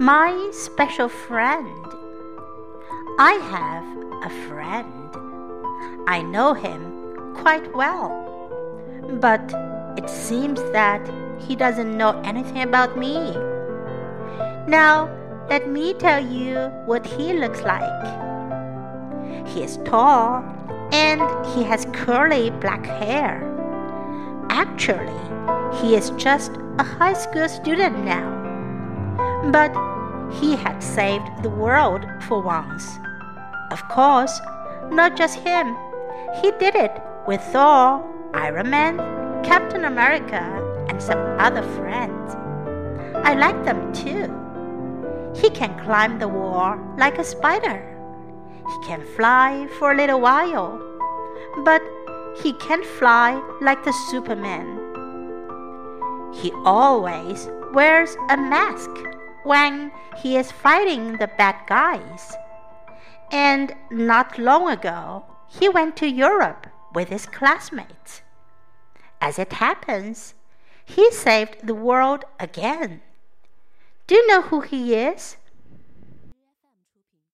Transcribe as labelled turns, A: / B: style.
A: My special friend. I have a friend. I know him quite well. But it seems that he doesn't know anything about me. Now, let me tell you what he looks like. He is tall and he has curly black hair. Actually, he is just a high school student now. But he had saved the world for once. Of course, not just him. He did it with Thor, Iron Man, Captain America, and some other friends. I like them too. He can climb the wall like a spider. He can fly for a little while, but he can't fly like the Superman. He always wears a mask when he is fighting the bad guys. And not long ago, he went to Europe with his classmates. As it happens, he saved the world again. Do you know who he is?